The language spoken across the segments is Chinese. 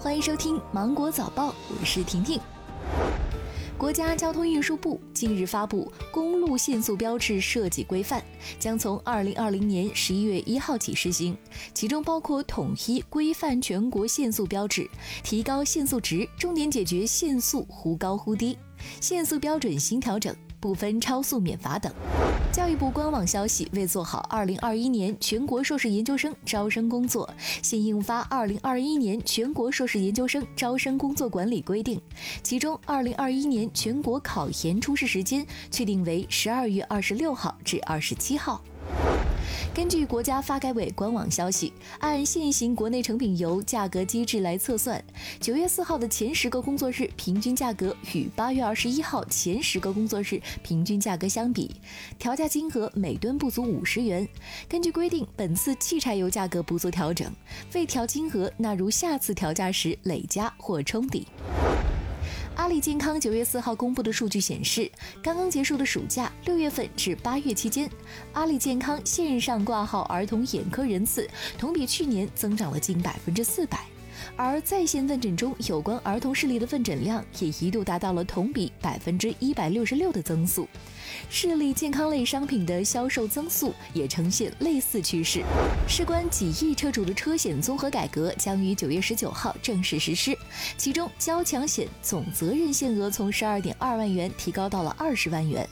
欢迎收听《芒果早报》，我是婷婷。国家交通运输部近日发布《公路限速标志设计规范》，将从二零二零年十一月一号起施行，其中包括统一规范全国限速标志、提高限速值、重点解决限速忽高忽低、限速标准新调整。不分超速免罚等。教育部官网消息，为做好2021年全国硕士研究生招生工作，现印发《2021年全国硕士研究生招生工作管理规定》，其中2021年全国考研初试时间确定为12月26号至27号。根据国家发改委官网消息，按现行国内成品油价格机制来测算，九月四号的前十个工作日平均价格与八月二十一号前十个工作日平均价格相比，调价金额每吨不足五十元。根据规定，本次汽柴油价格不做调整，未调金额纳入下次调价时累加或冲抵。阿里健康九月四号公布的数据显示，刚刚结束的暑假六月份至八月期间，阿里健康线上挂号儿童眼科人次同比去年增长了近百分之四百。而在线问诊中有关儿童视力的问诊量也一度达到了同比百分之一百六十六的增速，视力健康类商品的销售增速也呈现类似趋势。事关几亿车主的车险综合改革将于九月十九号正式实施，其中交强险总责任限额从十二点二万元提高到了二十万元，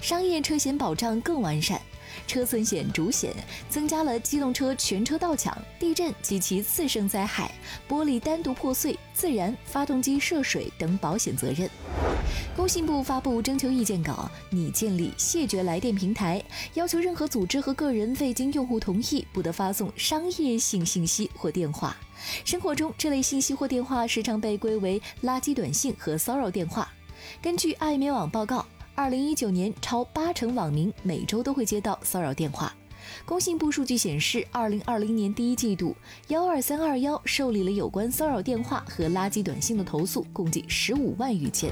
商业车险保障更完善。车损险主险增加了机动车全车盗抢、地震及其次生灾害、玻璃单独破碎、自燃、发动机涉水等保险责任。工信部发布征求意见稿，拟建立谢绝来电平台，要求任何组织和个人未经用户同意，不得发送商业性信息或电话。生活中，这类信息或电话时常被归为垃圾短信和骚扰电话。根据爱媒网报告。二零一九年，超八成网民每周都会接到骚扰电话。工信部数据显示，二零二零年第一季度，幺二三二幺受理了有关骚扰电话和垃圾短信的投诉，共计十五万余件。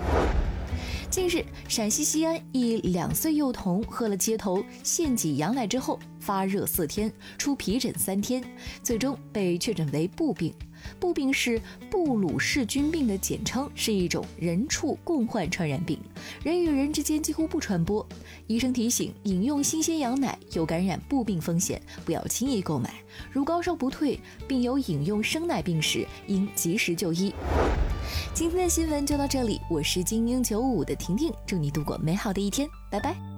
近日，陕西西安一两岁幼童喝了街头现挤羊奶之后发热四天，出皮疹三天，最终被确诊为布病。布病是布鲁氏菌病的简称，是一种人畜共患传染病，人与人之间几乎不传播。医生提醒，饮用新鲜羊奶有感染布病风险，不要轻易购买。如高烧不退，并有饮用生奶病史，应及时就医。今天的新闻就到这里，我是精英九五的婷婷，祝你度过美好的一天，拜拜。